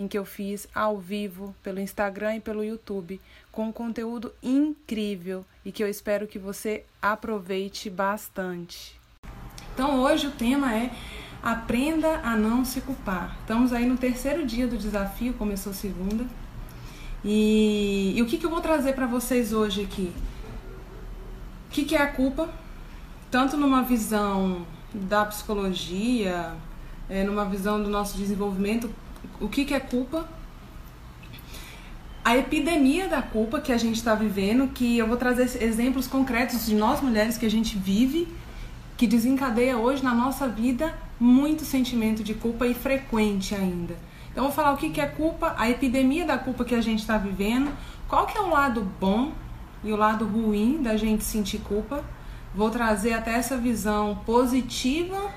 em que eu fiz ao vivo pelo Instagram e pelo YouTube, com um conteúdo incrível e que eu espero que você aproveite bastante. Então, hoje o tema é Aprenda a não se culpar. Estamos aí no terceiro dia do desafio, começou segunda. E, e o que, que eu vou trazer para vocês hoje aqui? O que, que é a culpa? Tanto numa visão da psicologia, é, numa visão do nosso desenvolvimento o que, que é culpa? A epidemia da culpa que a gente está vivendo, que eu vou trazer exemplos concretos de nós mulheres que a gente vive, que desencadeia hoje na nossa vida muito sentimento de culpa e frequente ainda. Então, vou falar o que, que é culpa, a epidemia da culpa que a gente está vivendo, qual que é o lado bom e o lado ruim da gente sentir culpa. Vou trazer até essa visão positiva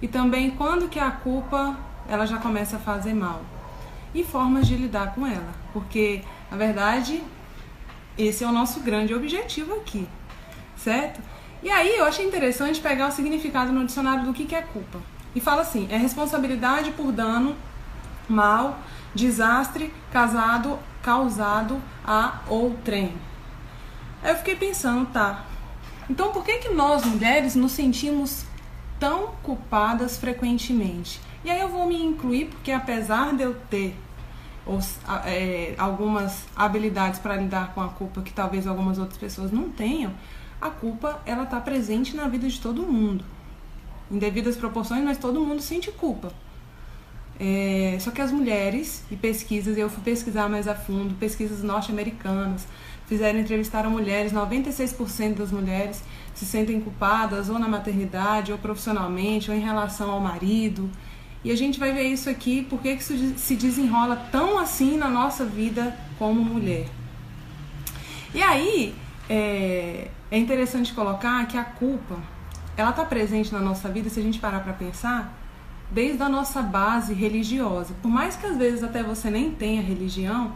e também quando que a culpa ela já começa a fazer mal. E formas de lidar com ela, porque na verdade esse é o nosso grande objetivo aqui, certo? E aí eu achei interessante pegar o significado no dicionário do que, que é culpa. E fala assim: é responsabilidade por dano, mal, desastre casado, causado a outrem. Aí eu fiquei pensando, tá. Então por que, que nós mulheres nos sentimos tão culpadas frequentemente? E aí eu vou me incluir porque apesar de eu ter os, é, algumas habilidades para lidar com a culpa que talvez algumas outras pessoas não tenham, a culpa ela está presente na vida de todo mundo. Em devidas proporções, mas todo mundo sente culpa. É, só que as mulheres, e pesquisas, eu fui pesquisar mais a fundo, pesquisas norte-americanas, fizeram entrevistaram mulheres, 96% das mulheres se sentem culpadas ou na maternidade, ou profissionalmente, ou em relação ao marido. E a gente vai ver isso aqui, por que isso se desenrola tão assim na nossa vida como mulher. E aí, é, é interessante colocar que a culpa, ela está presente na nossa vida, se a gente parar para pensar, desde a nossa base religiosa. Por mais que às vezes até você nem tenha religião,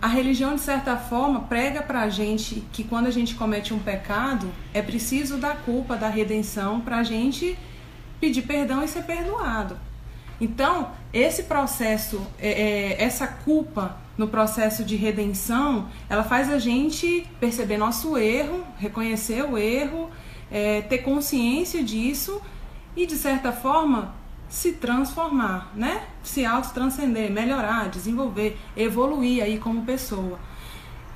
a religião, de certa forma, prega para a gente que quando a gente comete um pecado, é preciso da culpa, da redenção, para a gente pedir perdão e ser perdoado. Então, esse processo, é, é, essa culpa no processo de redenção, ela faz a gente perceber nosso erro, reconhecer o erro, é, ter consciência disso e, de certa forma, se transformar, né? Se autotranscender, melhorar, desenvolver, evoluir aí como pessoa.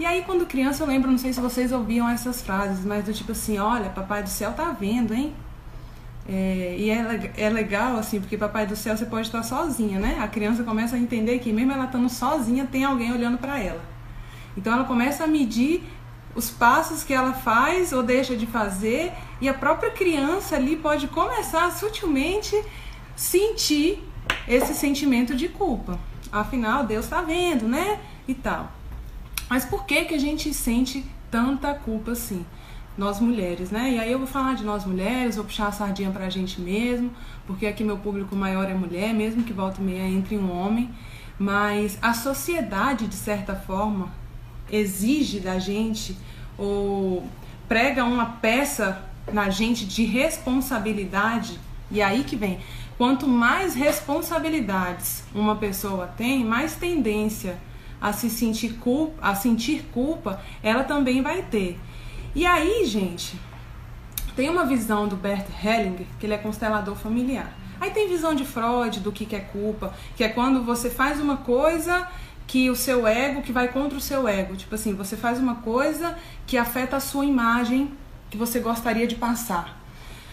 E aí, quando criança, eu lembro, não sei se vocês ouviam essas frases, mas do tipo assim: olha, papai do céu tá vendo, hein? É, e é, é legal, assim, porque Papai do Céu você pode estar sozinha, né? A criança começa a entender que mesmo ela estando sozinha, tem alguém olhando para ela. Então ela começa a medir os passos que ela faz ou deixa de fazer, e a própria criança ali pode começar sutilmente sentir esse sentimento de culpa. Afinal, Deus está vendo, né? E tal. Mas por que que a gente sente tanta culpa assim? Nós mulheres, né? E aí eu vou falar de nós mulheres, vou puxar a sardinha pra gente mesmo, porque aqui meu público maior é mulher, mesmo que volta e meia entre um homem, mas a sociedade, de certa forma, exige da gente ou prega uma peça na gente de responsabilidade, e aí que vem. Quanto mais responsabilidades uma pessoa tem, mais tendência a se sentir culpa, a sentir culpa, ela também vai ter. E aí, gente, tem uma visão do Bert Hellinger, que ele é constelador familiar. Aí tem visão de Freud do que, que é culpa, que é quando você faz uma coisa que o seu ego, que vai contra o seu ego. Tipo assim, você faz uma coisa que afeta a sua imagem que você gostaria de passar.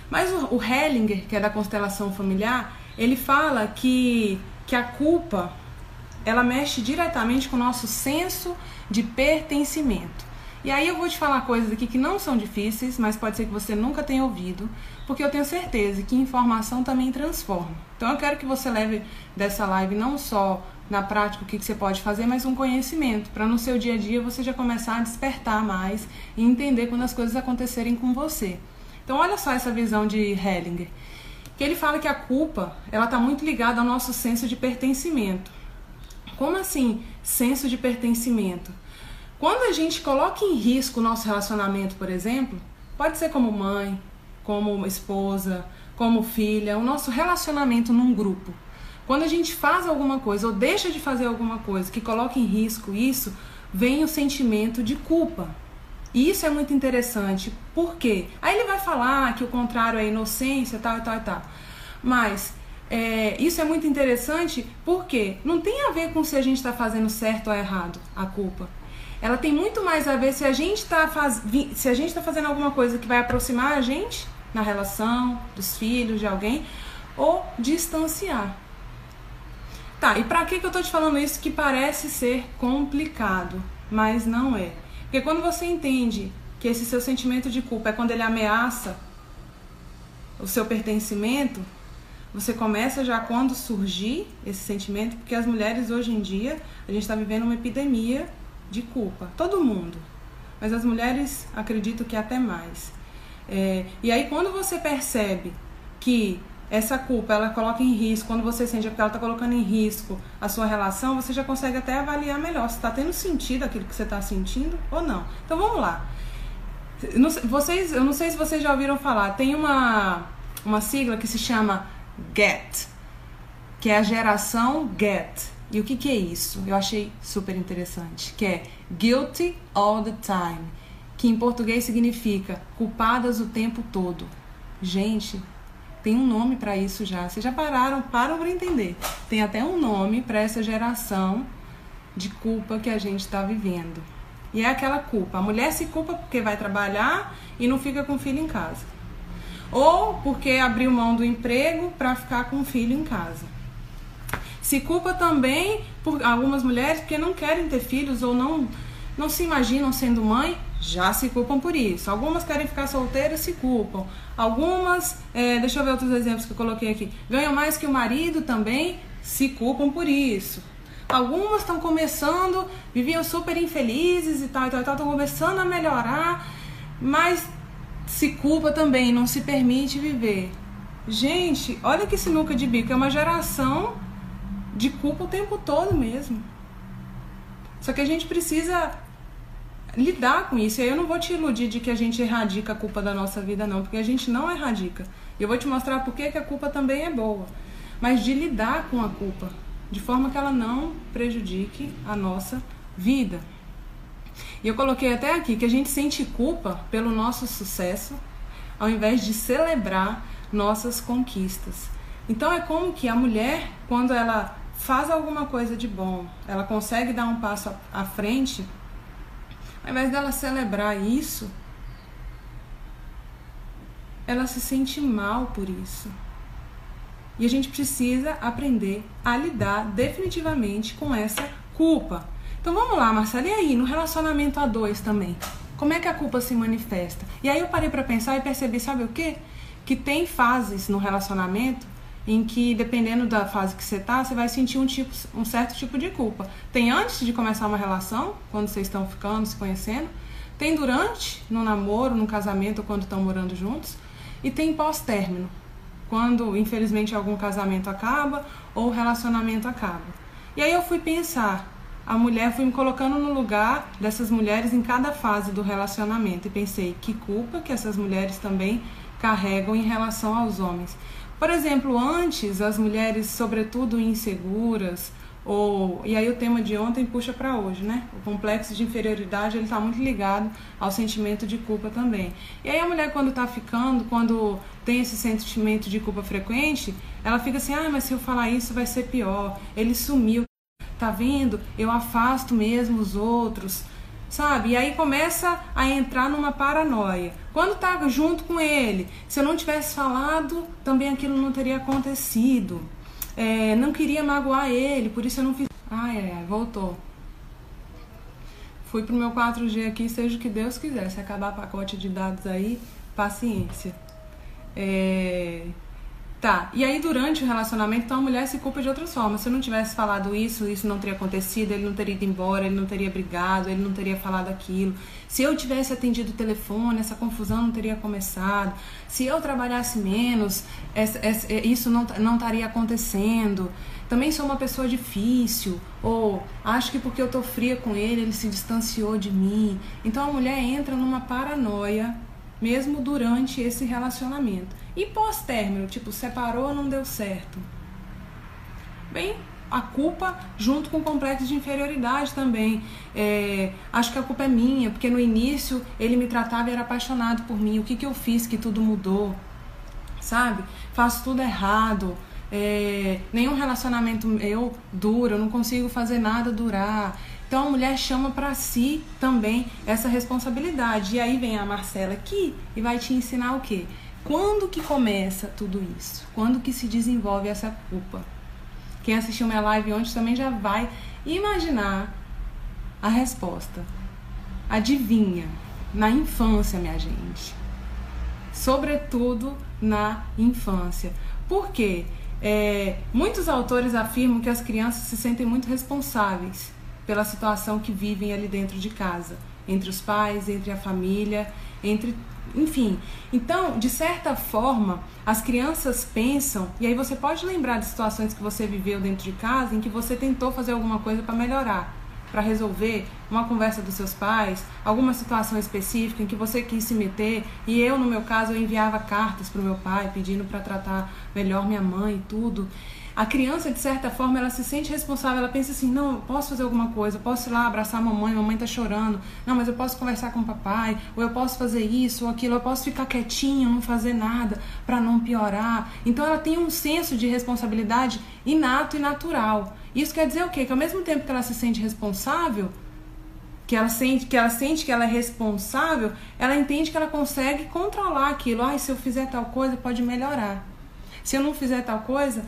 Mas o, o Hellinger, que é da constelação familiar, ele fala que, que a culpa ela mexe diretamente com o nosso senso de pertencimento. E aí eu vou te falar coisas aqui que não são difíceis, mas pode ser que você nunca tenha ouvido, porque eu tenho certeza que informação também transforma. Então eu quero que você leve dessa live não só na prática o que, que você pode fazer, mas um conhecimento, para no seu dia a dia você já começar a despertar mais e entender quando as coisas acontecerem com você. Então olha só essa visão de Hellinger, que ele fala que a culpa ela está muito ligada ao nosso senso de pertencimento. Como assim senso de pertencimento? Quando a gente coloca em risco o nosso relacionamento, por exemplo, pode ser como mãe, como esposa, como filha, o nosso relacionamento num grupo. Quando a gente faz alguma coisa ou deixa de fazer alguma coisa que coloca em risco isso, vem o sentimento de culpa. E isso é muito interessante. Por quê? Aí ele vai falar que o contrário é inocência, tal e tal e tal. Mas é, isso é muito interessante porque não tem a ver com se a gente está fazendo certo ou errado a culpa. Ela tem muito mais a ver se a gente está faz... se a gente está fazendo alguma coisa que vai aproximar a gente na relação dos filhos de alguém ou distanciar. Tá, e para que, que eu tô te falando isso que parece ser complicado, mas não é? Porque quando você entende que esse seu sentimento de culpa é quando ele ameaça o seu pertencimento, você começa já quando surgir esse sentimento, porque as mulheres hoje em dia, a gente está vivendo uma epidemia de culpa. Todo mundo. Mas as mulheres acredito que até mais. É, e aí quando você percebe que essa culpa ela coloca em risco, quando você sente que ela está colocando em risco a sua relação, você já consegue até avaliar melhor se está tendo sentido aquilo que você está sentindo ou não. Então vamos lá. Vocês, eu não sei se vocês já ouviram falar, tem uma, uma sigla que se chama GET, que é a geração GET. E o que, que é isso? Eu achei super interessante, que é Guilty All the Time, que em português significa culpadas o tempo todo. Gente, tem um nome para isso já. Vocês já pararam, param para entender. Tem até um nome para essa geração de culpa que a gente está vivendo. E é aquela culpa. A mulher se culpa porque vai trabalhar e não fica com o filho em casa. Ou porque abriu mão do emprego para ficar com o filho em casa. Se culpa também por algumas mulheres porque não querem ter filhos ou não, não se imaginam sendo mãe já se culpam por isso. Algumas querem ficar solteiras, se culpam. Algumas, é, deixa eu ver outros exemplos que eu coloquei aqui, ganham mais que o marido também, se culpam por isso. Algumas estão começando, viviam super infelizes e tal, e tal, tal, estão começando a melhorar, mas se culpa também, não se permite viver. Gente, olha que sinuca de bico, é uma geração de culpa o tempo todo mesmo. Só que a gente precisa lidar com isso. E aí eu não vou te iludir de que a gente erradica a culpa da nossa vida, não, porque a gente não erradica. E eu vou te mostrar por que a culpa também é boa. Mas de lidar com a culpa, de forma que ela não prejudique a nossa vida. E eu coloquei até aqui que a gente sente culpa pelo nosso sucesso, ao invés de celebrar nossas conquistas. Então é como que a mulher, quando ela faz alguma coisa de bom, ela consegue dar um passo à frente, ao invés dela celebrar isso, ela se sente mal por isso. E a gente precisa aprender a lidar definitivamente com essa culpa. Então vamos lá, Marcela, e aí, no relacionamento a dois também? Como é que a culpa se manifesta? E aí eu parei para pensar e percebi, sabe o quê? Que tem fases no relacionamento em que dependendo da fase que você tá, você vai sentir um tipo, um certo tipo de culpa. Tem antes de começar uma relação, quando vocês estão ficando, se conhecendo, tem durante, no namoro, no casamento, quando estão morando juntos, e tem pós-término, quando infelizmente algum casamento acaba ou relacionamento acaba. E aí eu fui pensar, a mulher fui me colocando no lugar dessas mulheres em cada fase do relacionamento e pensei que culpa que essas mulheres também carregam em relação aos homens. Por exemplo, antes as mulheres, sobretudo inseguras, ou e aí o tema de ontem puxa para hoje, né? O complexo de inferioridade ele está muito ligado ao sentimento de culpa também. E aí a mulher quando está ficando, quando tem esse sentimento de culpa frequente, ela fica assim: ah, mas se eu falar isso vai ser pior. Ele sumiu, tá vendo? Eu afasto mesmo os outros sabe? E aí começa a entrar numa paranoia. Quando tá junto com ele, se eu não tivesse falado, também aquilo não teria acontecido. É, não queria magoar ele, por isso eu não fiz. Ai, ai, ai, voltou. Fui pro meu 4G aqui, seja o que Deus quiser. Se acabar pacote de dados aí, paciência. É... Tá, e aí durante o relacionamento, então a mulher se culpa de outras formas. Se eu não tivesse falado isso, isso não teria acontecido, ele não teria ido embora, ele não teria brigado, ele não teria falado aquilo. Se eu tivesse atendido o telefone, essa confusão não teria começado. Se eu trabalhasse menos, essa, essa, isso não, não estaria acontecendo. Também sou uma pessoa difícil, ou acho que porque eu tô fria com ele, ele se distanciou de mim. Então a mulher entra numa paranoia mesmo durante esse relacionamento. E pós-término, tipo, separou, não deu certo. Bem, a culpa junto com o complexo de inferioridade também. É, acho que a culpa é minha, porque no início ele me tratava e era apaixonado por mim. O que, que eu fiz que tudo mudou? Sabe? Faço tudo errado. É, nenhum relacionamento meu dura, eu não consigo fazer nada durar. Então a mulher chama para si também essa responsabilidade. E aí vem a Marcela aqui e vai te ensinar o quê? Quando que começa tudo isso? Quando que se desenvolve essa culpa? Quem assistiu minha live ontem também já vai imaginar a resposta. Adivinha? Na infância, minha gente. Sobretudo na infância. Por quê? É, muitos autores afirmam que as crianças se sentem muito responsáveis pela situação que vivem ali dentro de casa, entre os pais, entre a família, entre enfim. Então, de certa forma, as crianças pensam, e aí você pode lembrar de situações que você viveu dentro de casa em que você tentou fazer alguma coisa para melhorar, para resolver uma conversa dos seus pais, alguma situação específica em que você quis se meter, e eu, no meu caso, eu enviava cartas para o meu pai pedindo para tratar melhor minha mãe e tudo a criança, de certa forma, ela se sente responsável, ela pensa assim, não, eu posso fazer alguma coisa, eu posso ir lá abraçar a mamãe, a mamãe tá chorando, não, mas eu posso conversar com o papai, ou eu posso fazer isso ou aquilo, eu posso ficar quietinha, não fazer nada para não piorar. Então ela tem um senso de responsabilidade inato e natural. Isso quer dizer o quê? Que ao mesmo tempo que ela se sente responsável, que ela sente que ela sente que ela é responsável, ela entende que ela consegue controlar aquilo. Ah, se eu fizer tal coisa, pode melhorar. Se eu não fizer tal coisa,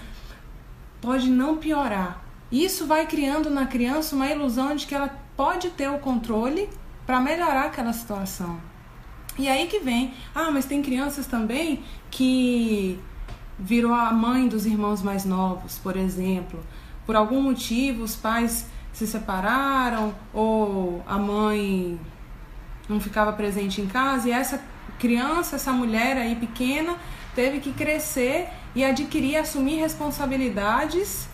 pode não piorar. Isso vai criando na criança uma ilusão de que ela pode ter o controle para melhorar aquela situação. E aí que vem, ah, mas tem crianças também que virou a mãe dos irmãos mais novos, por exemplo. Por algum motivo os pais se separaram ou a mãe não ficava presente em casa e essa criança, essa mulher aí pequena, teve que crescer e adquirir, assumir responsabilidades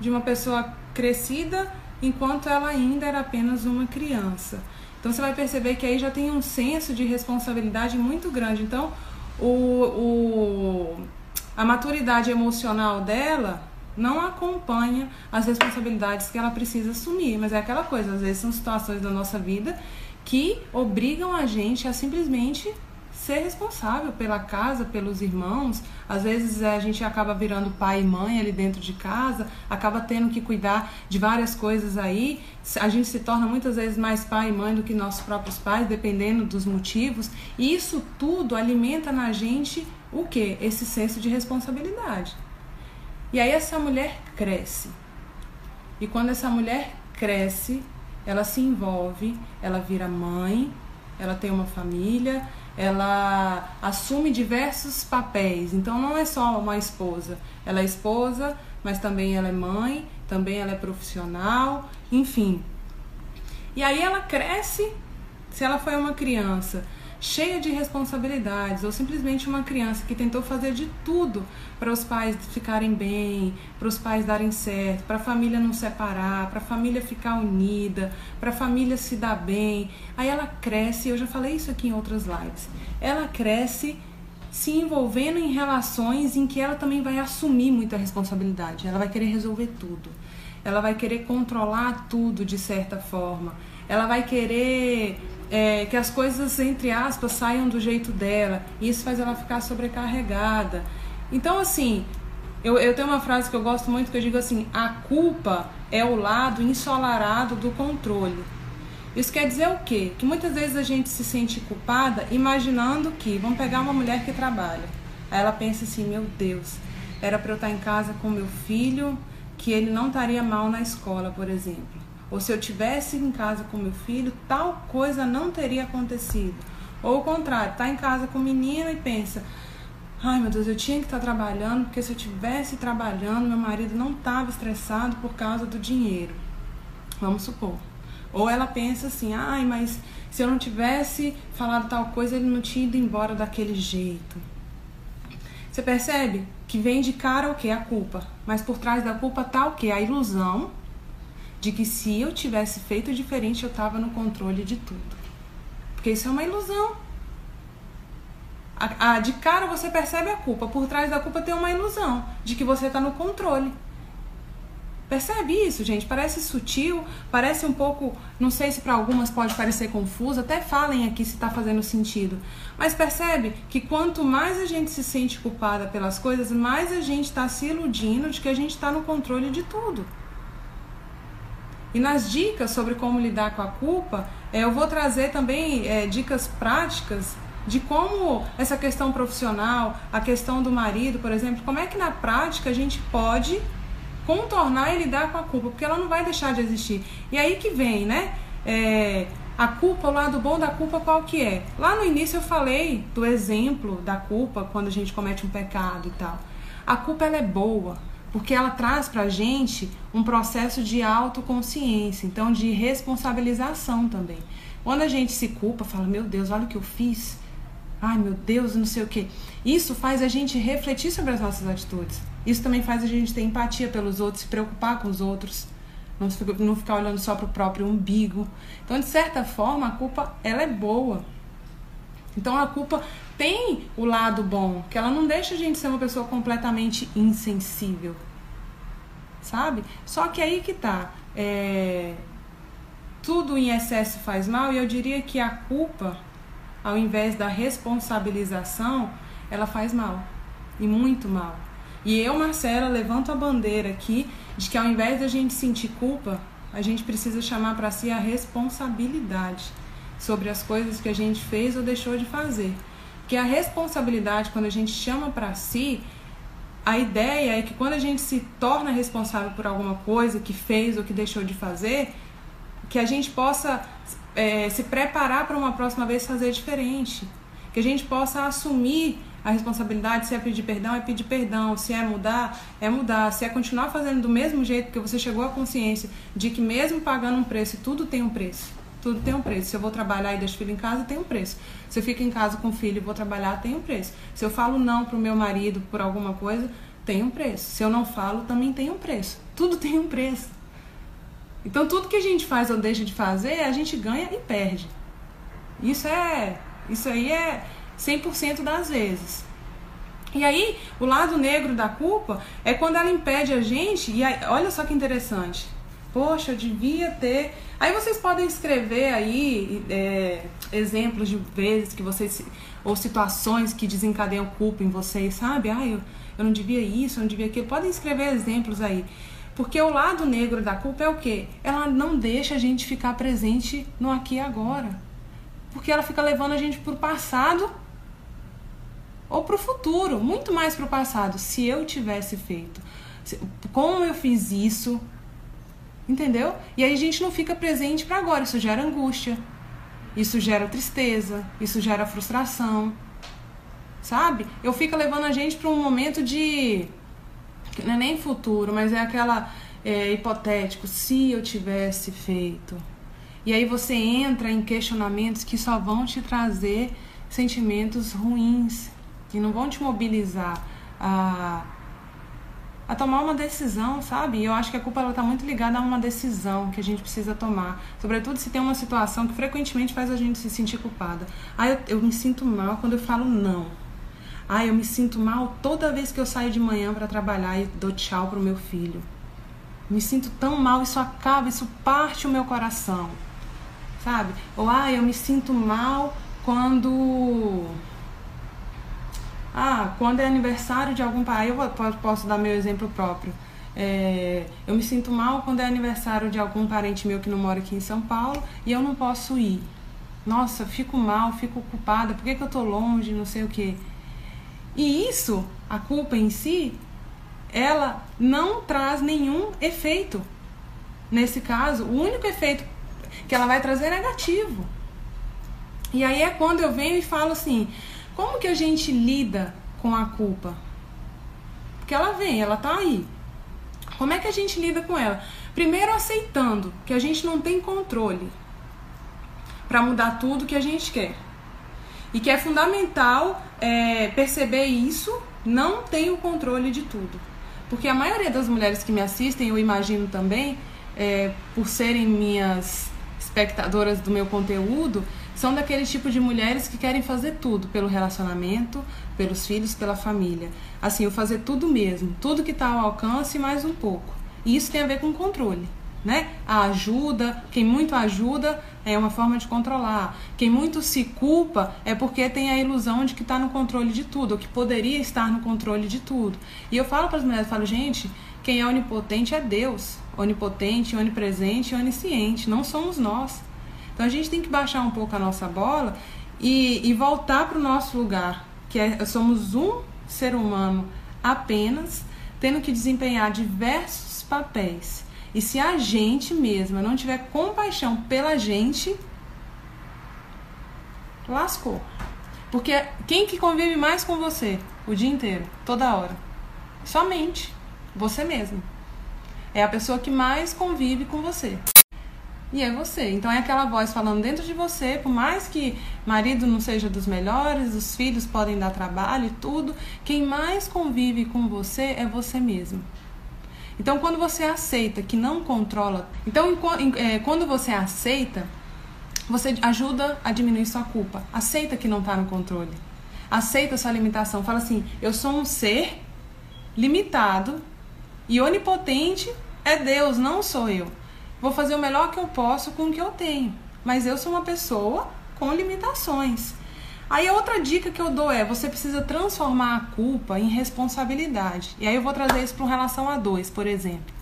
de uma pessoa crescida enquanto ela ainda era apenas uma criança. Então você vai perceber que aí já tem um senso de responsabilidade muito grande. Então o, o, a maturidade emocional dela não acompanha as responsabilidades que ela precisa assumir. Mas é aquela coisa, às vezes são situações da nossa vida que obrigam a gente a simplesmente ser responsável pela casa, pelos irmãos. Às vezes a gente acaba virando pai e mãe ali dentro de casa, acaba tendo que cuidar de várias coisas aí. A gente se torna muitas vezes mais pai e mãe do que nossos próprios pais, dependendo dos motivos. E isso tudo alimenta na gente o que? Esse senso de responsabilidade. E aí essa mulher cresce. E quando essa mulher cresce, ela se envolve, ela vira mãe, ela tem uma família, ela assume diversos papéis. Então não é só uma esposa. Ela é esposa, mas também ela é mãe, também ela é profissional, enfim. E aí ela cresce, se ela foi uma criança cheia de responsabilidades, ou simplesmente uma criança que tentou fazer de tudo para os pais ficarem bem, para os pais darem certo, para a família não separar, para a família ficar unida, para a família se dar bem. Aí ela cresce, eu já falei isso aqui em outras lives. Ela cresce se envolvendo em relações em que ela também vai assumir muita responsabilidade. Ela vai querer resolver tudo. Ela vai querer controlar tudo de certa forma. Ela vai querer é, que as coisas, entre aspas, saiam do jeito dela. E isso faz ela ficar sobrecarregada. Então, assim, eu, eu tenho uma frase que eu gosto muito que eu digo assim: a culpa é o lado ensolarado do controle. Isso quer dizer o quê? Que muitas vezes a gente se sente culpada imaginando que, vamos pegar uma mulher que trabalha. Aí ela pensa assim: meu Deus, era para eu estar em casa com meu filho, que ele não estaria mal na escola, por exemplo. Ou se eu tivesse em casa com meu filho, tal coisa não teria acontecido. Ou o contrário, tá em casa com o menino e pensa: Ai meu Deus, eu tinha que estar trabalhando, porque se eu tivesse trabalhando, meu marido não estava estressado por causa do dinheiro. Vamos supor. Ou ela pensa assim, ai, mas se eu não tivesse falado tal coisa, ele não tinha ido embora daquele jeito. Você percebe que vem de cara o que? A culpa. Mas por trás da culpa tá o que? A ilusão de que se eu tivesse feito diferente, eu estava no controle de tudo. Porque isso é uma ilusão. A, a, de cara você percebe a culpa, por trás da culpa tem uma ilusão de que você está no controle. Percebe isso, gente? Parece sutil, parece um pouco, não sei se para algumas pode parecer confuso, até falem aqui se está fazendo sentido. Mas percebe que quanto mais a gente se sente culpada pelas coisas, mais a gente está se iludindo de que a gente está no controle de tudo. E nas dicas sobre como lidar com a culpa, é, eu vou trazer também é, dicas práticas de como essa questão profissional, a questão do marido, por exemplo, como é que na prática a gente pode contornar e lidar com a culpa, porque ela não vai deixar de existir. E aí que vem, né? É, a culpa, o lado bom da culpa, qual que é? Lá no início eu falei do exemplo da culpa quando a gente comete um pecado e tal. A culpa ela é boa, porque ela traz pra gente um processo de autoconsciência, então de responsabilização também. Quando a gente se culpa, fala, meu Deus, olha o que eu fiz. Ai, meu Deus, não sei o que. Isso faz a gente refletir sobre as nossas atitudes. Isso também faz a gente ter empatia pelos outros, se preocupar com os outros, não ficar olhando só para o próprio umbigo. Então, de certa forma, a culpa ela é boa. Então, a culpa tem o lado bom, que ela não deixa a gente ser uma pessoa completamente insensível, sabe? Só que aí que tá. É... Tudo em excesso faz mal, e eu diria que a culpa, ao invés da responsabilização, ela faz mal. E muito mal. E eu, Marcela, levanto a bandeira aqui de que ao invés da gente sentir culpa, a gente precisa chamar para si a responsabilidade sobre as coisas que a gente fez ou deixou de fazer. Que a responsabilidade, quando a gente chama para si, a ideia é que quando a gente se torna responsável por alguma coisa que fez ou que deixou de fazer, que a gente possa é, se preparar para uma próxima vez fazer diferente. Que a gente possa assumir a responsabilidade, se é pedir perdão, é pedir perdão, se é mudar, é mudar, se é continuar fazendo do mesmo jeito, porque você chegou à consciência de que mesmo pagando um preço, tudo tem um preço. Tudo tem um preço. Se eu vou trabalhar e deixo filho em casa, tem um preço. Se eu fico em casa com o filho e vou trabalhar, tem um preço. Se eu falo não pro meu marido por alguma coisa, tem um preço. Se eu não falo, também tem um preço. Tudo tem um preço. Então, tudo que a gente faz ou deixa de fazer, a gente ganha e perde. Isso é. Isso aí é 100% das vezes. E aí, o lado negro da culpa é quando ela impede a gente. E aí, olha só que interessante. Poxa, eu devia ter. Aí vocês podem escrever aí é, exemplos de vezes que vocês. ou situações que desencadeiam culpa em vocês, sabe? Ah, eu, eu não devia isso, eu não devia aquilo. Podem escrever exemplos aí. Porque o lado negro da culpa é o quê? Ela não deixa a gente ficar presente no aqui e agora. Porque ela fica levando a gente pro passado ou pro futuro, muito mais pro passado. Se eu tivesse feito, como eu fiz isso, Entendeu? E aí a gente não fica presente para agora. Isso gera angústia, isso gera tristeza, isso gera frustração. Sabe? Eu fico levando a gente para um momento de. Não é nem futuro, mas é aquela é, hipotético, se eu tivesse feito. E aí você entra em questionamentos que só vão te trazer sentimentos ruins, que não vão te mobilizar a a tomar uma decisão, sabe? E eu acho que a culpa ela tá muito ligada a uma decisão que a gente precisa tomar, sobretudo se tem uma situação que frequentemente faz a gente se sentir culpada. Ah, eu, eu me sinto mal quando eu falo não. Ah, eu me sinto mal toda vez que eu saio de manhã para trabalhar e dou tchau pro meu filho. Me sinto tão mal, isso acaba, isso parte o meu coração. Sabe? Ou ah, eu me sinto mal quando ah, quando é aniversário de algum pai, eu posso dar meu exemplo próprio. É, eu me sinto mal quando é aniversário de algum parente meu que não mora aqui em São Paulo e eu não posso ir. Nossa, fico mal, fico culpada, por que, que eu tô longe, não sei o quê. E isso, a culpa em si, ela não traz nenhum efeito. Nesse caso, o único efeito que ela vai trazer é negativo. E aí é quando eu venho e falo assim: como que a gente lida com a culpa? Porque ela vem, ela tá aí. Como é que a gente lida com ela? Primeiro aceitando que a gente não tem controle para mudar tudo que a gente quer. E que é fundamental é, perceber isso, não tem o controle de tudo. Porque a maioria das mulheres que me assistem, eu imagino também, é, por serem minhas espectadoras do meu conteúdo, são daquele tipo de mulheres que querem fazer tudo pelo relacionamento, pelos filhos, pela família. Assim, eu fazer tudo mesmo, tudo que está ao alcance e mais um pouco. E isso tem a ver com controle né? A ajuda, quem muito ajuda é uma forma de controlar. Quem muito se culpa é porque tem a ilusão de que está no controle de tudo, ou que poderia estar no controle de tudo. E eu falo para as mulheres, falo, gente, quem é onipotente é Deus. Onipotente, onipresente onisciente, não somos nós. Então a gente tem que baixar um pouco a nossa bola e, e voltar para o nosso lugar, que é somos um ser humano apenas, tendo que desempenhar diversos papéis e se a gente mesma não tiver compaixão pela gente, lascou. Porque quem que convive mais com você o dia inteiro, toda hora? Somente você mesmo. É a pessoa que mais convive com você. E é você. Então é aquela voz falando dentro de você, por mais que marido não seja dos melhores, os filhos podem dar trabalho e tudo, quem mais convive com você é você mesmo. Então, quando você aceita que não controla, então é, quando você aceita, você ajuda a diminuir sua culpa. Aceita que não está no controle. Aceita sua limitação. Fala assim: eu sou um ser limitado e onipotente é Deus, não sou eu. Vou fazer o melhor que eu posso com o que eu tenho. Mas eu sou uma pessoa com limitações. Aí a outra dica que eu dou é: você precisa transformar a culpa em responsabilidade. E aí eu vou trazer isso para relação a dois, por exemplo.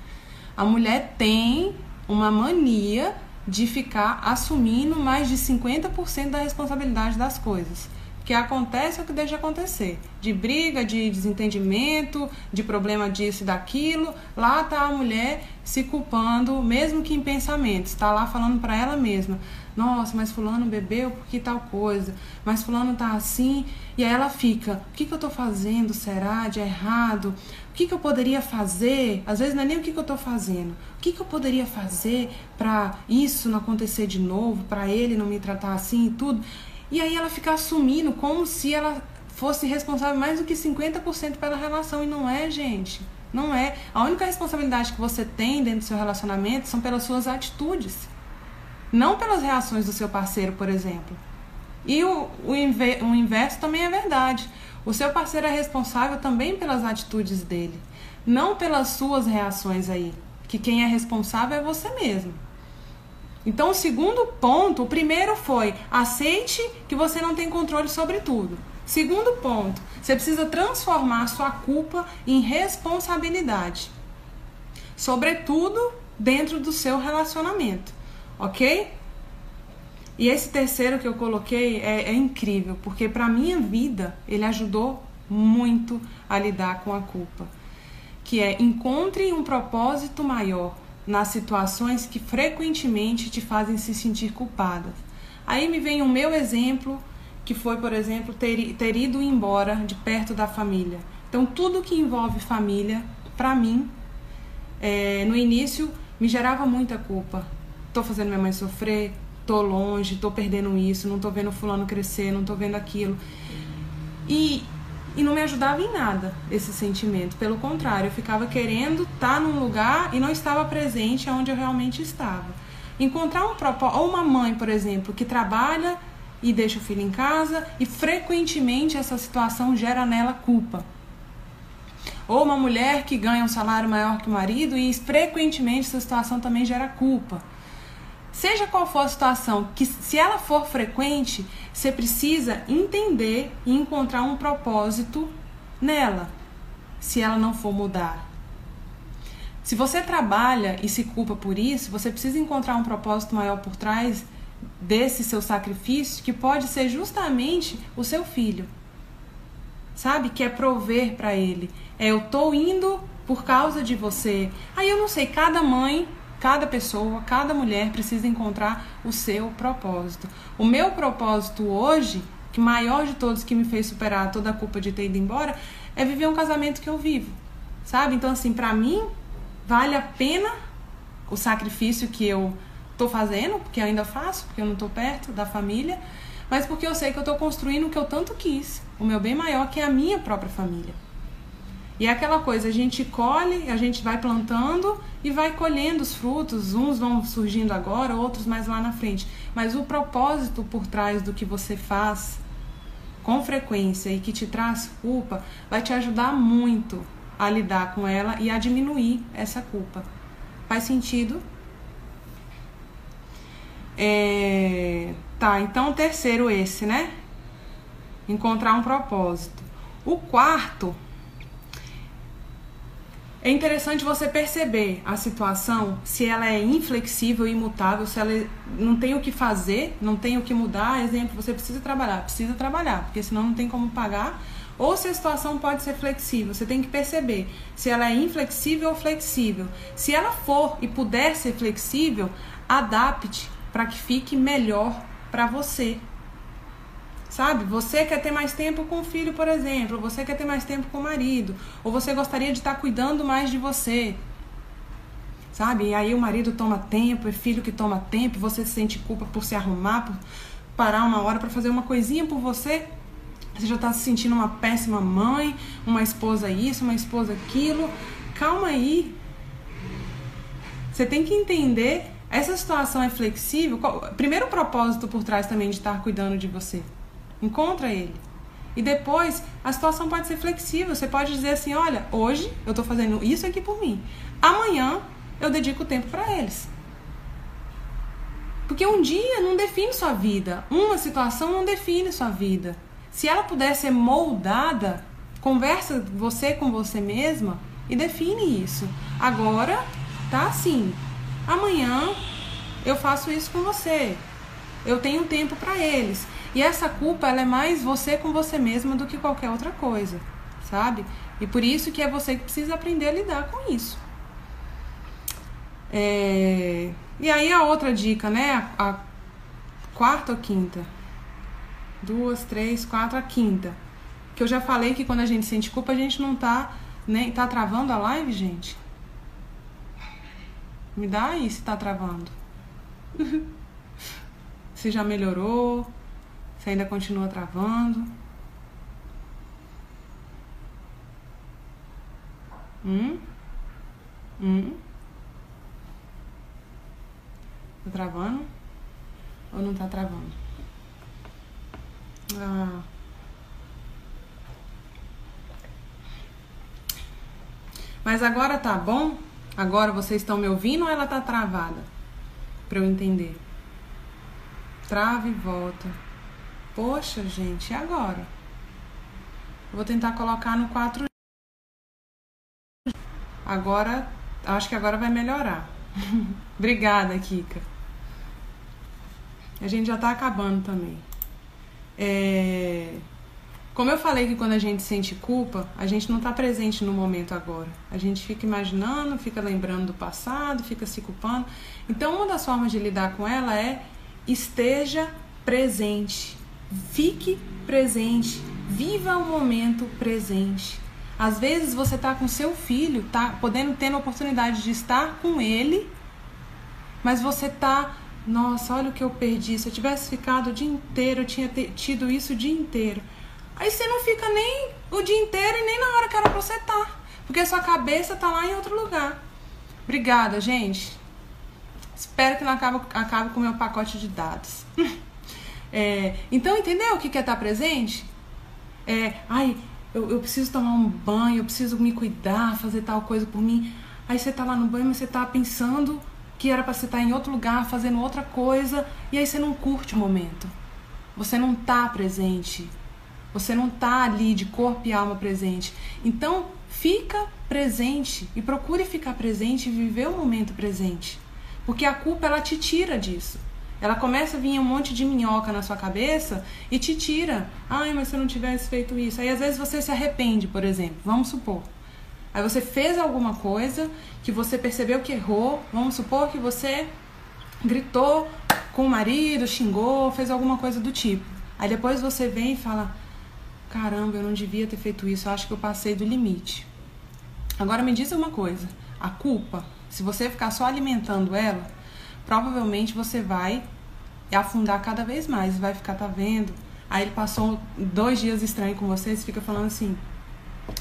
A mulher tem uma mania de ficar assumindo mais de 50% da responsabilidade das coisas. Que acontece o que deixa de acontecer. De briga, de desentendimento, de problema disso e daquilo. Lá tá a mulher se culpando, mesmo que em pensamentos. Está lá falando para ela mesma: nossa, mas fulano bebeu porque tal coisa, mas fulano tá assim, e aí ela fica, o que, que eu tô fazendo, será, de errado? O que, que eu poderia fazer? Às vezes não é nem o que, que eu tô fazendo, o que, que eu poderia fazer para isso não acontecer de novo, para ele não me tratar assim e tudo. E aí ela fica assumindo como se ela fosse responsável mais do que 50% pela relação, e não é, gente. Não é. A única responsabilidade que você tem dentro do seu relacionamento são pelas suas atitudes não pelas reações do seu parceiro, por exemplo. E o, o, inver, o inverso também é verdade. O seu parceiro é responsável também pelas atitudes dele, não pelas suas reações aí. Que quem é responsável é você mesmo. Então, o segundo ponto, o primeiro foi aceite que você não tem controle sobre tudo. Segundo ponto, você precisa transformar sua culpa em responsabilidade, sobretudo dentro do seu relacionamento ok? E esse terceiro que eu coloquei é, é incrível, porque para minha vida ele ajudou muito a lidar com a culpa, que é encontre um propósito maior nas situações que frequentemente te fazem se sentir culpada. Aí me vem o meu exemplo, que foi, por exemplo, ter, ter ido embora de perto da família. Então, tudo que envolve família, para mim, é, no início, me gerava muita culpa tô fazendo minha mãe sofrer, tô longe, tô perdendo isso, não tô vendo fulano crescer, não tô vendo aquilo. E, e não me ajudava em nada esse sentimento. Pelo contrário, eu ficava querendo estar tá num lugar e não estava presente onde eu realmente estava. Encontrar um propósito, ou uma mãe, por exemplo, que trabalha e deixa o filho em casa e frequentemente essa situação gera nela culpa. Ou uma mulher que ganha um salário maior que o marido e frequentemente essa situação também gera culpa. Seja qual for a situação, que se ela for frequente, você precisa entender e encontrar um propósito nela, se ela não for mudar. Se você trabalha e se culpa por isso, você precisa encontrar um propósito maior por trás desse seu sacrifício, que pode ser justamente o seu filho. Sabe? Que é prover para ele. É eu tô indo por causa de você. Aí eu não sei, cada mãe Cada pessoa, cada mulher precisa encontrar o seu propósito. O meu propósito hoje, que maior de todos que me fez superar toda a culpa de ter ido embora é viver um casamento que eu vivo. Sabe? Então assim, para mim vale a pena o sacrifício que eu tô fazendo, porque ainda faço, porque eu não tô perto da família, mas porque eu sei que eu tô construindo o que eu tanto quis, o meu bem maior que é a minha própria família. E é aquela coisa, a gente colhe, a gente vai plantando e vai colhendo os frutos, uns vão surgindo agora, outros mais lá na frente. Mas o propósito por trás do que você faz com frequência e que te traz culpa vai te ajudar muito a lidar com ela e a diminuir essa culpa. Faz sentido? É... Tá, então o terceiro esse, né? Encontrar um propósito. O quarto é interessante você perceber a situação, se ela é inflexível imutável, se ela não tem o que fazer, não tem o que mudar. Exemplo, você precisa trabalhar, precisa trabalhar, porque senão não tem como pagar. Ou se a situação pode ser flexível, você tem que perceber se ela é inflexível ou flexível. Se ela for e puder ser flexível, adapte para que fique melhor para você, Sabe? Você quer ter mais tempo com o filho, por exemplo, você quer ter mais tempo com o marido, ou você gostaria de estar cuidando mais de você. Sabe? E aí o marido toma tempo, é filho que toma tempo, você se sente culpa por se arrumar, por parar uma hora para fazer uma coisinha por você. Você já está se sentindo uma péssima mãe, uma esposa isso, uma esposa aquilo. Calma aí. Você tem que entender, essa situação é flexível. Primeiro o propósito por trás também de estar cuidando de você. Encontra ele. E depois, a situação pode ser flexível. Você pode dizer assim: olha, hoje eu estou fazendo isso aqui por mim. Amanhã eu dedico tempo para eles. Porque um dia não define sua vida. Uma situação não define sua vida. Se ela puder ser moldada, conversa você com você mesma e define isso. Agora tá assim. Amanhã eu faço isso com você. Eu tenho tempo para eles. E essa culpa ela é mais você com você mesma do que qualquer outra coisa, sabe? E por isso que é você que precisa aprender a lidar com isso. É... E aí a outra dica, né? A, quarta ou quinta? Duas, três, quatro, a quinta. Que eu já falei que quando a gente sente culpa, a gente não tá nem tá travando a live, gente. Me dá aí se tá travando. se já melhorou. Você ainda continua travando? Hum? Hum? Tá travando? Ou não tá travando? Ah. Mas agora tá bom? Agora vocês estão me ouvindo ou ela tá travada? Pra eu entender. Trava e volta. Poxa, gente, e agora? Vou tentar colocar no 4 Agora, acho que agora vai melhorar. Obrigada, Kika. A gente já tá acabando também. É... Como eu falei que quando a gente sente culpa, a gente não está presente no momento agora. A gente fica imaginando, fica lembrando do passado, fica se culpando. Então, uma das formas de lidar com ela é esteja presente. Fique presente, viva o momento presente. Às vezes você está com seu filho, tá podendo ter a oportunidade de estar com ele, mas você tá, nossa, olha o que eu perdi. Se eu tivesse ficado o dia inteiro, eu tinha tido isso o dia inteiro. Aí você não fica nem o dia inteiro e nem na hora que era pra você estar, tá, porque a sua cabeça tá lá em outro lugar. Obrigada, gente. Espero que não acabe, acabe com o meu pacote de dados. É, então, entendeu o que é estar presente? É, ai, eu, eu preciso tomar um banho, eu preciso me cuidar, fazer tal coisa por mim. Aí você tá lá no banho, mas você tá pensando que era para você estar tá em outro lugar, fazendo outra coisa, e aí você não curte o momento. Você não tá presente. Você não tá ali de corpo e alma presente. Então, fica presente e procure ficar presente e viver o momento presente. Porque a culpa ela te tira disso. Ela começa a vir um monte de minhoca na sua cabeça e te tira. Ai, mas se eu não tivesse feito isso. Aí às vezes você se arrepende, por exemplo. Vamos supor. Aí você fez alguma coisa que você percebeu que errou. Vamos supor que você gritou com o marido, xingou, fez alguma coisa do tipo. Aí depois você vem e fala: caramba, eu não devia ter feito isso, eu acho que eu passei do limite. Agora me diz uma coisa: a culpa, se você ficar só alimentando ela, provavelmente você vai afundar cada vez mais, vai ficar, tá vendo? Aí ele passou dois dias estranho com você, você fica falando assim: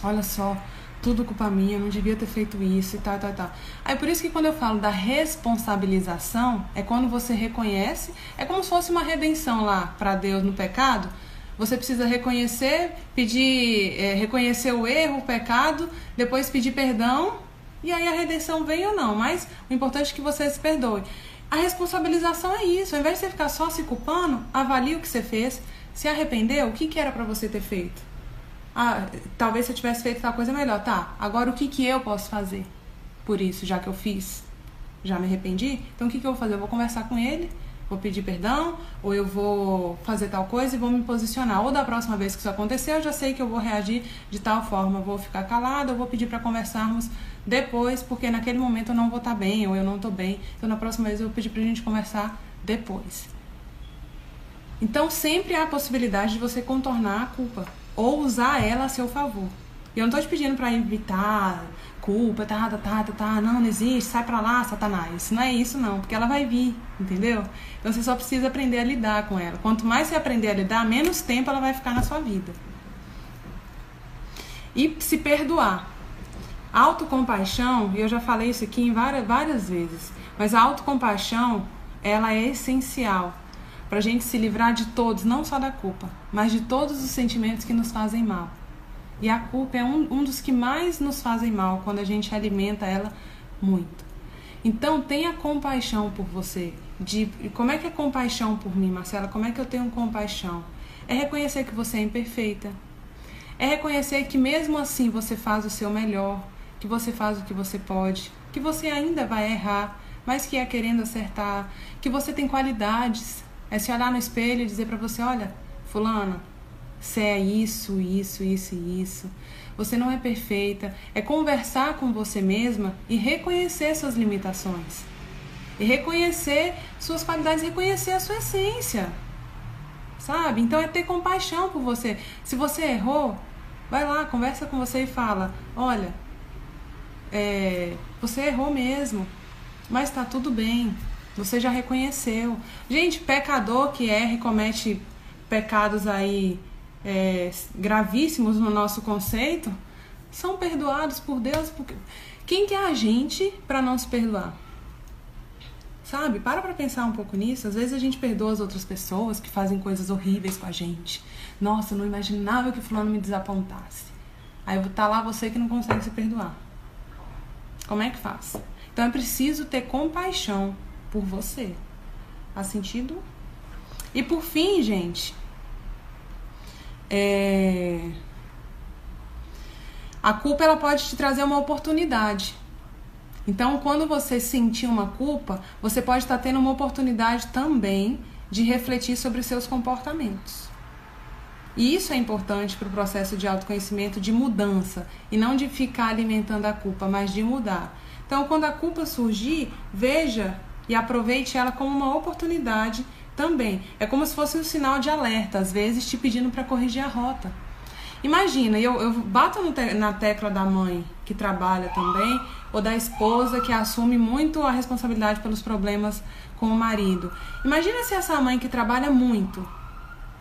olha só, tudo culpa minha, não devia ter feito isso e tal, tal, tal. Aí por isso que quando eu falo da responsabilização, é quando você reconhece, é como se fosse uma redenção lá para Deus no pecado. Você precisa reconhecer, pedir, é, reconhecer o erro, o pecado, depois pedir perdão e aí a redenção vem ou não. Mas o importante é que você se perdoe. A responsabilização é isso. Ao invés de você ficar só se culpando, avalie o que você fez, se arrependeu, o que, que era para você ter feito? Ah, talvez você tivesse feito tal coisa melhor. Tá, agora o que, que eu posso fazer por isso, já que eu fiz? Já me arrependi? Então o que, que eu vou fazer? Eu vou conversar com ele, vou pedir perdão, ou eu vou fazer tal coisa e vou me posicionar. Ou da próxima vez que isso acontecer, eu já sei que eu vou reagir de tal forma. Vou ficar calado, eu vou pedir para conversarmos depois, porque naquele momento eu não vou estar tá bem, ou eu não estou bem. Então na próxima vez eu vou pedir pra gente conversar depois. Então sempre há a possibilidade de você contornar a culpa ou usar ela a seu favor. Eu não estou te pedindo para evitar culpa, tá, tá, tá, tá, tá, não, não existe, sai pra lá, Satanás. Não é isso não, porque ela vai vir, entendeu? Então você só precisa aprender a lidar com ela. Quanto mais você aprender a lidar, menos tempo ela vai ficar na sua vida. E se perdoar. Autocompaixão, e eu já falei isso aqui em várias, várias vezes, mas a autocompaixão, ela é essencial para a gente se livrar de todos, não só da culpa, mas de todos os sentimentos que nos fazem mal. E a culpa é um, um dos que mais nos fazem mal quando a gente alimenta ela muito. Então tenha compaixão por você. De, como é que é compaixão por mim, Marcela? Como é que eu tenho compaixão? É reconhecer que você é imperfeita. É reconhecer que mesmo assim você faz o seu melhor, que você faz o que você pode, que você ainda vai errar, mas que é querendo acertar, que você tem qualidades, é se olhar no espelho e dizer para você: olha, Fulana, você é isso, isso, isso e isso. Você não é perfeita. É conversar com você mesma e reconhecer suas limitações. E reconhecer suas qualidades, reconhecer a sua essência. Sabe? Então é ter compaixão por você. Se você errou, vai lá, conversa com você e fala: olha, é, você errou mesmo, mas tá tudo bem. Você já reconheceu. Gente, pecador que erra e comete pecados aí é, gravíssimos no nosso conceito, são perdoados por Deus. Porque... Quem que é a gente para não se perdoar? Sabe? Para pra pensar um pouco nisso. Às vezes a gente perdoa as outras pessoas que fazem coisas horríveis com a gente. Nossa, eu não imaginava que fulano me desapontasse. Aí tá lá você que não consegue se perdoar. Como é que faz? Então é preciso ter compaixão por você. Faz sentido? E por fim, gente, é... a culpa ela pode te trazer uma oportunidade. Então, quando você sentir uma culpa, você pode estar tendo uma oportunidade também de refletir sobre os seus comportamentos. E isso é importante para o processo de autoconhecimento, de mudança, e não de ficar alimentando a culpa, mas de mudar. Então, quando a culpa surgir, veja e aproveite ela como uma oportunidade também. É como se fosse um sinal de alerta, às vezes te pedindo para corrigir a rota. Imagina, eu, eu bato te na tecla da mãe que trabalha também, ou da esposa que assume muito a responsabilidade pelos problemas com o marido. Imagina se essa mãe que trabalha muito,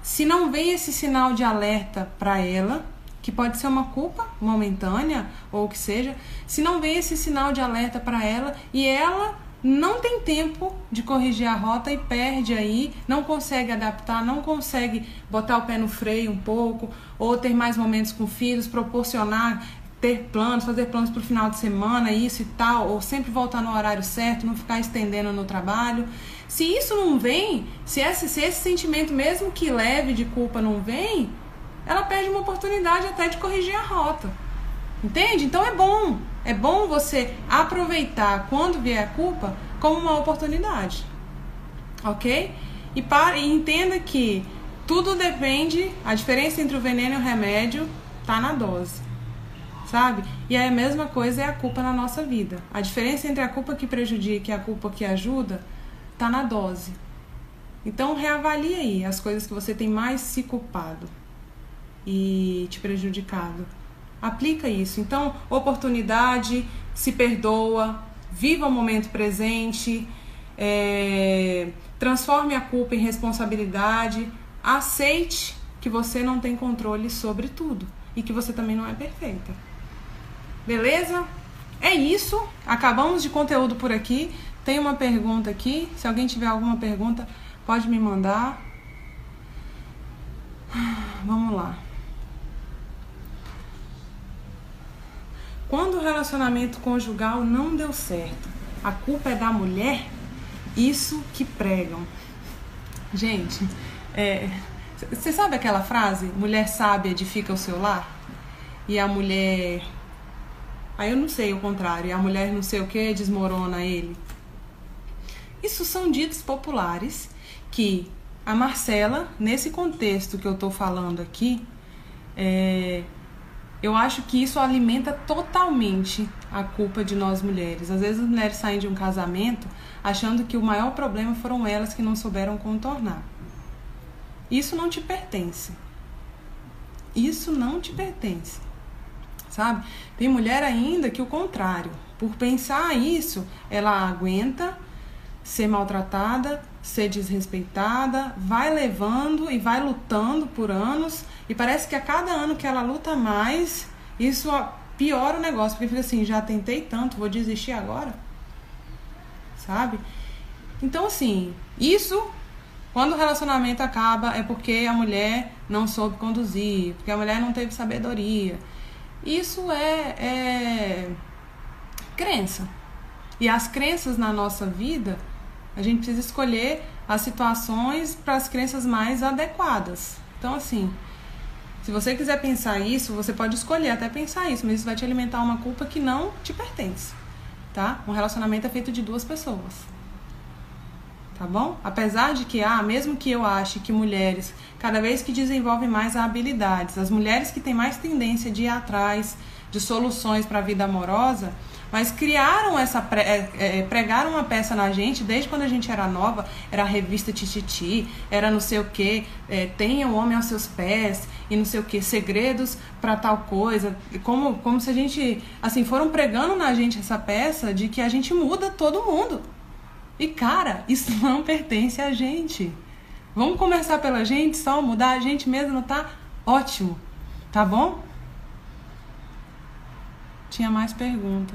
se não vem esse sinal de alerta para ela, que pode ser uma culpa momentânea ou o que seja, se não vem esse sinal de alerta para ela e ela não tem tempo de corrigir a rota e perde aí, não consegue adaptar, não consegue botar o pé no freio um pouco, ou ter mais momentos com filhos, proporcionar, ter planos, fazer planos para o final de semana, isso e tal, ou sempre voltar no horário certo, não ficar estendendo no trabalho. Se isso não vem, se esse, se esse sentimento, mesmo que leve de culpa, não vem, ela perde uma oportunidade até de corrigir a rota. Entende? Então é bom. É bom você aproveitar quando vier a culpa como uma oportunidade. Ok? E, para, e entenda que tudo depende, a diferença entre o veneno e o remédio tá na dose. Sabe? E a mesma coisa é a culpa na nossa vida. A diferença entre a culpa que prejudica e a culpa que ajuda tá na dose. Então reavalie aí as coisas que você tem mais se culpado e te prejudicado. Aplica isso. Então, oportunidade, se perdoa, viva o momento presente, é, transforme a culpa em responsabilidade, aceite que você não tem controle sobre tudo e que você também não é perfeita. Beleza? É isso. Acabamos de conteúdo por aqui. Tem uma pergunta aqui. Se alguém tiver alguma pergunta, pode me mandar. Vamos lá. Quando o relacionamento conjugal não deu certo, a culpa é da mulher? Isso que pregam. Gente, é, você sabe aquela frase? Mulher sábia edifica o seu lar? E a mulher. Aí eu não sei o contrário. A mulher não sei o que desmorona ele. Isso são ditos populares que a Marcela, nesse contexto que eu tô falando aqui, é, eu acho que isso alimenta totalmente a culpa de nós mulheres. Às vezes as mulheres saem de um casamento achando que o maior problema foram elas que não souberam contornar. Isso não te pertence. Isso não te pertence. Sabe? Tem mulher ainda que o contrário, por pensar isso, ela aguenta ser maltratada, ser desrespeitada, vai levando e vai lutando por anos e parece que a cada ano que ela luta mais, isso piora o negócio, porque fica assim, já tentei tanto, vou desistir agora. Sabe? Então, assim, isso, quando o relacionamento acaba, é porque a mulher não soube conduzir, porque a mulher não teve sabedoria. Isso é, é crença. E as crenças na nossa vida, a gente precisa escolher as situações para as crenças mais adequadas. Então, assim, se você quiser pensar isso, você pode escolher até pensar isso, mas isso vai te alimentar uma culpa que não te pertence, tá? Um relacionamento é feito de duas pessoas. Tá bom? Apesar de que, ah, mesmo que eu ache que mulheres, cada vez que desenvolvem mais habilidades, as mulheres que têm mais tendência de ir atrás de soluções para a vida amorosa, mas criaram essa pre, é, é, pregaram uma peça na gente desde quando a gente era nova era a revista Tititi era não sei o que é, tenha o homem aos seus pés e não sei o que segredos para tal coisa como como se a gente assim foram pregando na gente essa peça de que a gente muda todo mundo. E cara isso não pertence a gente. Vamos começar pela gente só mudar a gente mesmo tá? Ótimo. Tá bom? Tinha mais pergunta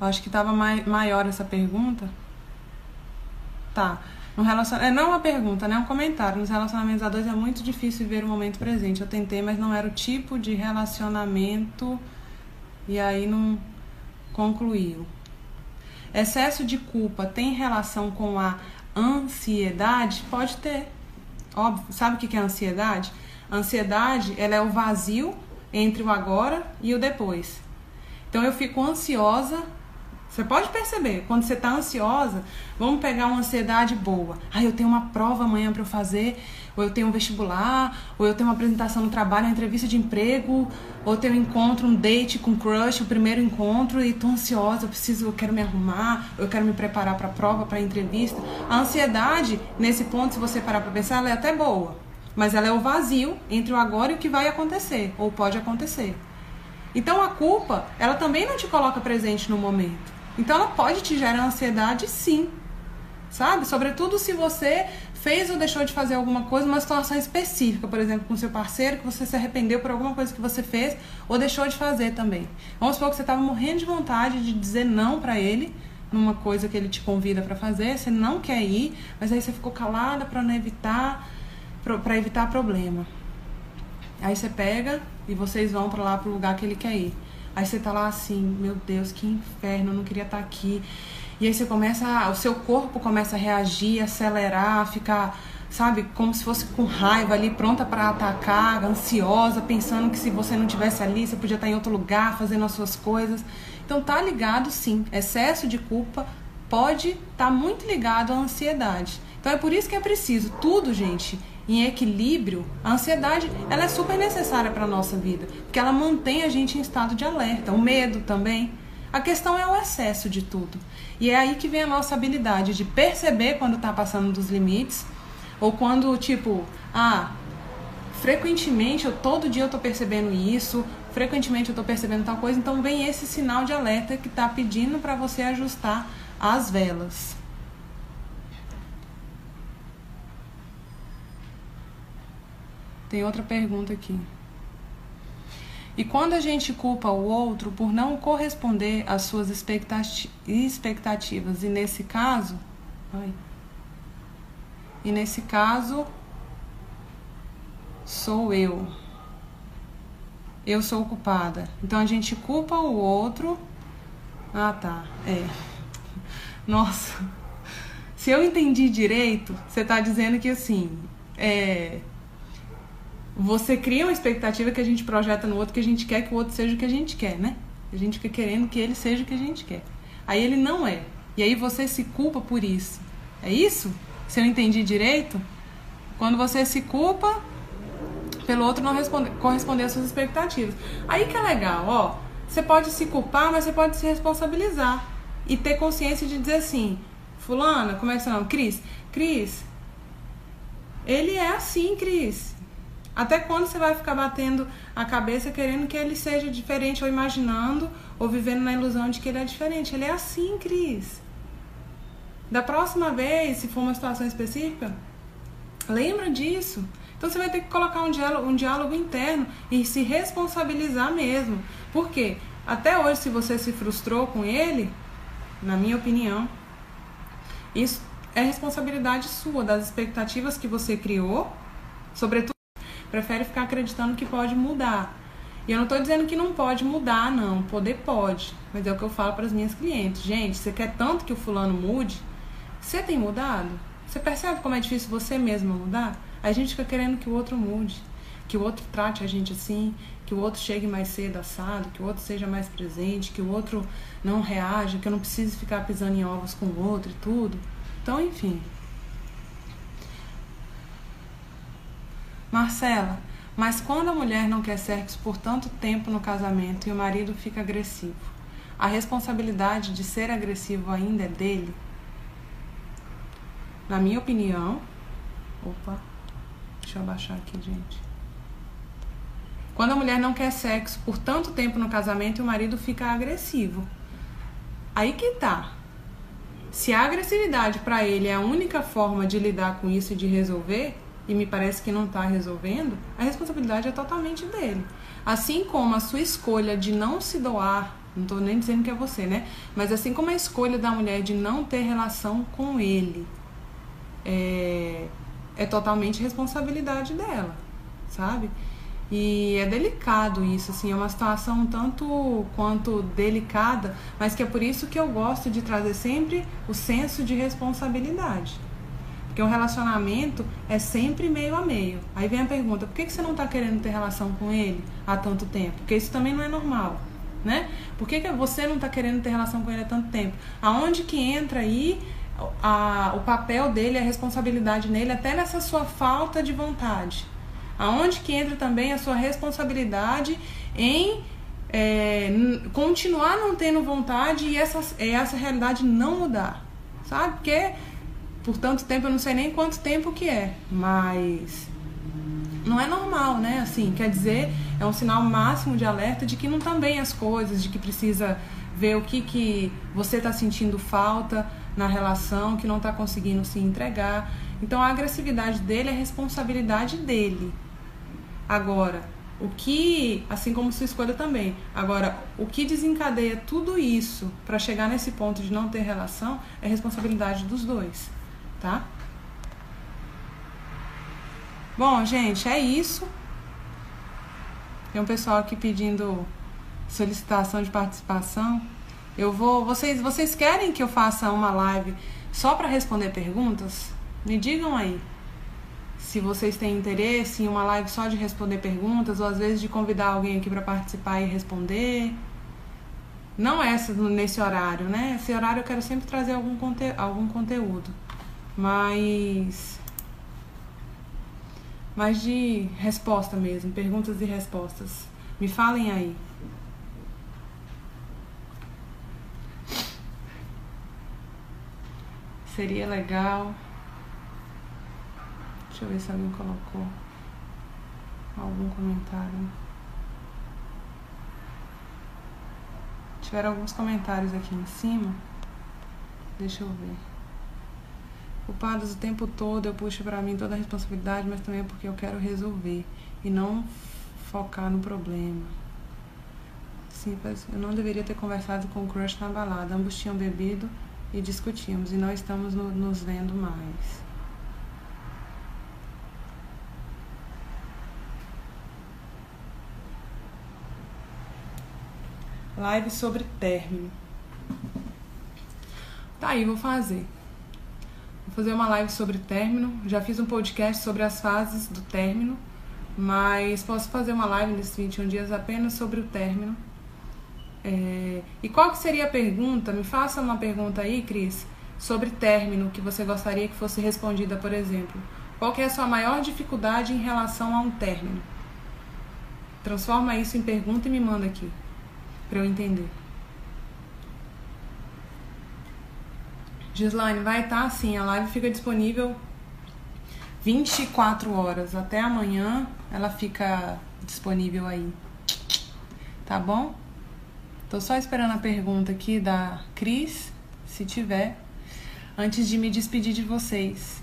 Acho que estava mai maior essa pergunta. Tá. No relacion... É, não é uma pergunta, né? É um comentário. Nos relacionamentos a dois é muito difícil ver o momento presente. Eu tentei, mas não era o tipo de relacionamento e aí não concluiu. Excesso de culpa tem relação com a ansiedade? Pode ter. Óbvio. Sabe o que é ansiedade? Ansiedade ela é o vazio entre o agora e o depois. Então eu fico ansiosa você pode perceber, quando você está ansiosa, vamos pegar uma ansiedade boa. Ah, eu tenho uma prova amanhã para eu fazer, ou eu tenho um vestibular, ou eu tenho uma apresentação no trabalho, uma entrevista de emprego, ou eu tenho um encontro, um date com crush, o primeiro encontro, e tô ansiosa, eu preciso, eu quero me arrumar, eu quero me preparar para a prova, para a entrevista. A ansiedade, nesse ponto, se você parar para pensar, ela é até boa, mas ela é o vazio entre o agora e o que vai acontecer, ou pode acontecer. Então a culpa, ela também não te coloca presente no momento. Então ela pode te gerar ansiedade sim. Sabe? Sobretudo se você fez ou deixou de fazer alguma coisa, uma situação específica, por exemplo, com seu parceiro, que você se arrependeu por alguma coisa que você fez ou deixou de fazer também. Vamos supor que você estava morrendo de vontade de dizer não para ele numa coisa que ele te convida para fazer, você não quer ir, mas aí você ficou calada para não evitar para evitar problema. Aí você pega e vocês vão para lá pro lugar que ele quer ir. Aí você tá lá assim, meu Deus, que inferno, eu não queria estar tá aqui. E aí você começa, o seu corpo começa a reagir, acelerar, ficar, sabe, como se fosse com raiva ali, pronta para atacar, ansiosa, pensando que se você não tivesse ali, você podia estar tá em outro lugar, fazendo as suas coisas. Então tá ligado sim, excesso de culpa pode estar tá muito ligado à ansiedade. Então é por isso que é preciso tudo, gente, em equilíbrio. A ansiedade, ela é super necessária para nossa vida, porque ela mantém a gente em estado de alerta, o medo também. A questão é o excesso de tudo. E é aí que vem a nossa habilidade de perceber quando está passando dos limites, ou quando, tipo, ah, frequentemente, eu, todo dia eu estou percebendo isso, frequentemente eu estou percebendo tal coisa, então vem esse sinal de alerta que está pedindo para você ajustar as velas. Tem outra pergunta aqui. E quando a gente culpa o outro por não corresponder às suas expectativas, e nesse caso, ai, e nesse caso sou eu. Eu sou culpada. Então a gente culpa o outro. Ah, tá. É. Nossa. Se eu entendi direito, você está dizendo que assim, é, você cria uma expectativa que a gente projeta no outro que a gente quer que o outro seja o que a gente quer, né? A gente fica querendo que ele seja o que a gente quer. Aí ele não é. E aí você se culpa por isso. É isso? Se eu entendi direito? Quando você se culpa pelo outro não responder, corresponder às suas expectativas. Aí que é legal, ó. Você pode se culpar, mas você pode se responsabilizar. E ter consciência de dizer assim, fulana, como é que você não? Cris, Cris, ele é assim, Cris. Até quando você vai ficar batendo a cabeça querendo que ele seja diferente, ou imaginando, ou vivendo na ilusão de que ele é diferente? Ele é assim, Cris. Da próxima vez, se for uma situação específica, lembra disso. Então você vai ter que colocar um diálogo, um diálogo interno e se responsabilizar mesmo. Por quê? Até hoje, se você se frustrou com ele, na minha opinião, isso é responsabilidade sua, das expectativas que você criou, sobretudo prefere ficar acreditando que pode mudar. E eu não estou dizendo que não pode mudar, não. Poder pode. Mas é o que eu falo para as minhas clientes. Gente, você quer tanto que o fulano mude? Você tem mudado? Você percebe como é difícil você mesma mudar? A gente fica querendo que o outro mude. Que o outro trate a gente assim, que o outro chegue mais cedo assado, que o outro seja mais presente, que o outro não reaja, que eu não precise ficar pisando em ovos com o outro e tudo. Então, enfim, Marcela, mas quando a mulher não quer sexo por tanto tempo no casamento e o marido fica agressivo, a responsabilidade de ser agressivo ainda é dele? Na minha opinião. Opa, deixa eu abaixar aqui, gente. Quando a mulher não quer sexo por tanto tempo no casamento e o marido fica agressivo. Aí que tá. Se a agressividade para ele é a única forma de lidar com isso e de resolver, e me parece que não está resolvendo, a responsabilidade é totalmente dele. Assim como a sua escolha de não se doar, não estou nem dizendo que é você, né? Mas assim como a escolha da mulher de não ter relação com ele, é, é totalmente responsabilidade dela, sabe? E é delicado isso, assim, é uma situação tanto quanto delicada, mas que é por isso que eu gosto de trazer sempre o senso de responsabilidade. Porque um relacionamento é sempre meio a meio. Aí vem a pergunta: por que, você não está querendo ter relação com ele há tanto tempo? Porque isso também não é normal. Né? Por que, que você não está querendo ter relação com ele há tanto tempo? Aonde que entra aí a, o papel dele, a responsabilidade nele, até nessa sua falta de vontade? Aonde que entra também a sua responsabilidade em é, continuar não tendo vontade e essa, essa realidade não mudar? Sabe? Porque por tanto tempo, eu não sei nem quanto tempo que é, mas não é normal, né? Assim, quer dizer, é um sinal máximo de alerta de que não estão bem as coisas, de que precisa ver o que, que você está sentindo falta na relação, que não está conseguindo se entregar. Então a agressividade dele é responsabilidade dele. Agora, o que, assim como sua escolha também, agora, o que desencadeia tudo isso para chegar nesse ponto de não ter relação é responsabilidade dos dois tá? Bom, gente, é isso. Tem um pessoal aqui pedindo solicitação de participação. Eu vou, vocês, vocês querem que eu faça uma live só para responder perguntas? Me digam aí. Se vocês têm interesse em uma live só de responder perguntas ou às vezes de convidar alguém aqui para participar e responder. Não essa nesse horário, né? Esse horário eu quero sempre trazer algum, conte algum conteúdo. Mais mais de resposta mesmo, perguntas e respostas. Me falem aí. Seria legal. Deixa eu ver se alguém colocou algum comentário. Tiveram alguns comentários aqui em cima. Deixa eu ver. Culpados o tempo todo, eu puxo para mim toda a responsabilidade, mas também é porque eu quero resolver e não focar no problema. Sim, eu não deveria ter conversado com o crush na balada. Ambos tinham bebido e discutimos, e não estamos no, nos vendo mais. Live sobre término. Tá aí, vou fazer. Vou fazer uma live sobre término. Já fiz um podcast sobre as fases do término, mas posso fazer uma live nesses 21 dias apenas sobre o término. É... E qual que seria a pergunta? Me faça uma pergunta aí, Cris, sobre término que você gostaria que fosse respondida, por exemplo. Qual que é a sua maior dificuldade em relação a um término? Transforma isso em pergunta e me manda aqui para eu entender. Gislaine, vai estar tá assim, a live fica disponível 24 horas. Até amanhã ela fica disponível aí. Tá bom? Tô só esperando a pergunta aqui da Cris, se tiver, antes de me despedir de vocês.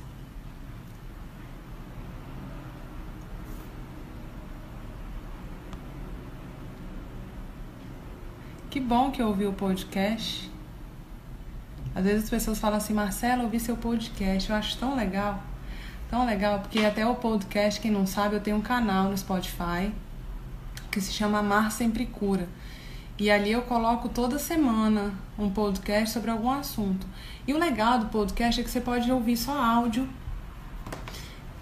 Que bom que eu ouvi o podcast. Às vezes as pessoas falam assim, Marcelo, ouvi seu podcast. Eu acho tão legal. Tão legal, porque até o podcast, quem não sabe, eu tenho um canal no Spotify que se chama Mar Sempre Cura. E ali eu coloco toda semana um podcast sobre algum assunto. E o legal do podcast é que você pode ouvir só áudio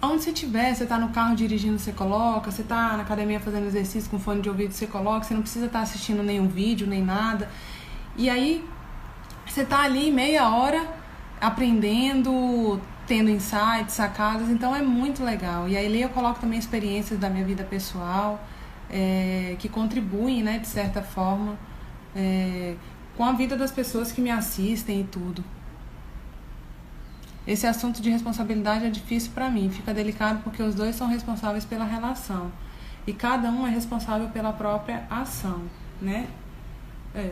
Onde você estiver, você está no carro dirigindo, você coloca, você está na academia fazendo exercício com fone de ouvido, você coloca, você não precisa estar tá assistindo nenhum vídeo, nem nada. E aí, você está ali meia hora aprendendo, tendo insights, sacadas, então é muito legal. E aí eu coloco também experiências da minha vida pessoal, é, que contribuem, né, de certa forma, é, com a vida das pessoas que me assistem e tudo. Esse assunto de responsabilidade é difícil para mim, fica delicado porque os dois são responsáveis pela relação e cada um é responsável pela própria ação, né? É.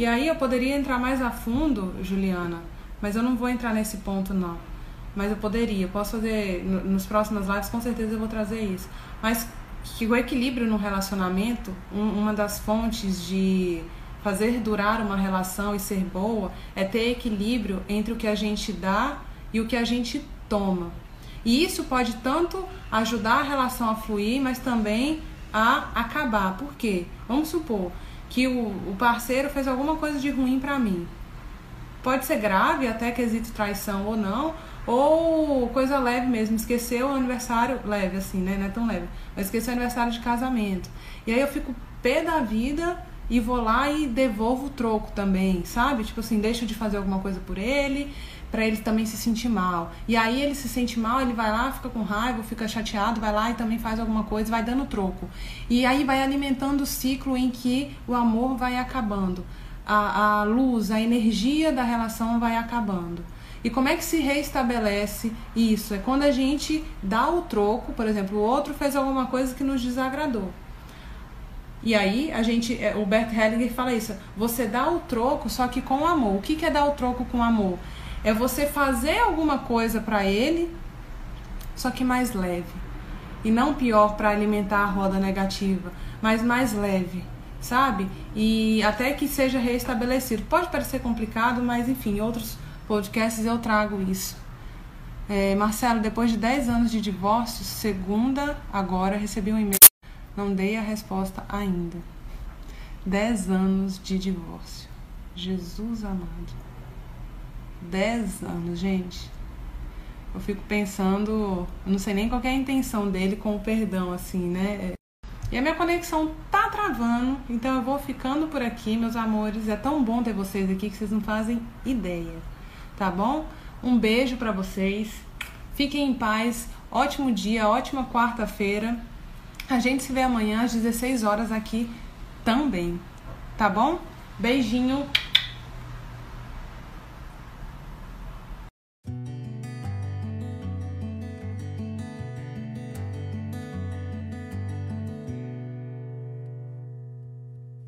E aí eu poderia entrar mais a fundo, Juliana, mas eu não vou entrar nesse ponto não. Mas eu poderia, posso fazer nos próximas lives, com certeza eu vou trazer isso. Mas que o equilíbrio no relacionamento, uma das fontes de fazer durar uma relação e ser boa é ter equilíbrio entre o que a gente dá e o que a gente toma. E isso pode tanto ajudar a relação a fluir, mas também a acabar. Por quê? Vamos supor que o, o parceiro fez alguma coisa de ruim para mim. Pode ser grave, até quesito traição ou não, ou coisa leve mesmo, esqueceu o aniversário, leve assim, né? Não é tão leve, mas esqueceu o aniversário de casamento. E aí eu fico pé da vida e vou lá e devolvo o troco também, sabe? Tipo assim, deixo de fazer alguma coisa por ele, para ele também se sentir mal. E aí ele se sente mal, ele vai lá, fica com raiva, fica chateado, vai lá e também faz alguma coisa, vai dando troco. E aí vai alimentando o ciclo em que o amor vai acabando. A, a luz, a energia da relação vai acabando. E como é que se reestabelece isso? É quando a gente dá o troco, por exemplo, o outro fez alguma coisa que nos desagradou. E aí a gente, é, o Bert Hellinger fala isso, você dá o troco só que com amor. O que, é dar o troco com amor? É você fazer alguma coisa para ele, só que mais leve. E não pior para alimentar a roda negativa, mas mais leve, sabe? E até que seja reestabelecido. Pode parecer complicado, mas enfim, em outros podcasts eu trago isso. É, Marcelo, depois de 10 anos de divórcio, segunda agora recebi um e-mail não dei a resposta ainda. Dez anos de divórcio. Jesus amado. Dez anos, gente. Eu fico pensando, eu não sei nem qual é a intenção dele com o perdão, assim, né? E a minha conexão tá travando, então eu vou ficando por aqui, meus amores. É tão bom ter vocês aqui que vocês não fazem ideia. tá bom? Um beijo para vocês. Fiquem em paz. Ótimo dia, ótima quarta-feira. A gente se vê amanhã às 16 horas aqui também, tá bom? Beijinho.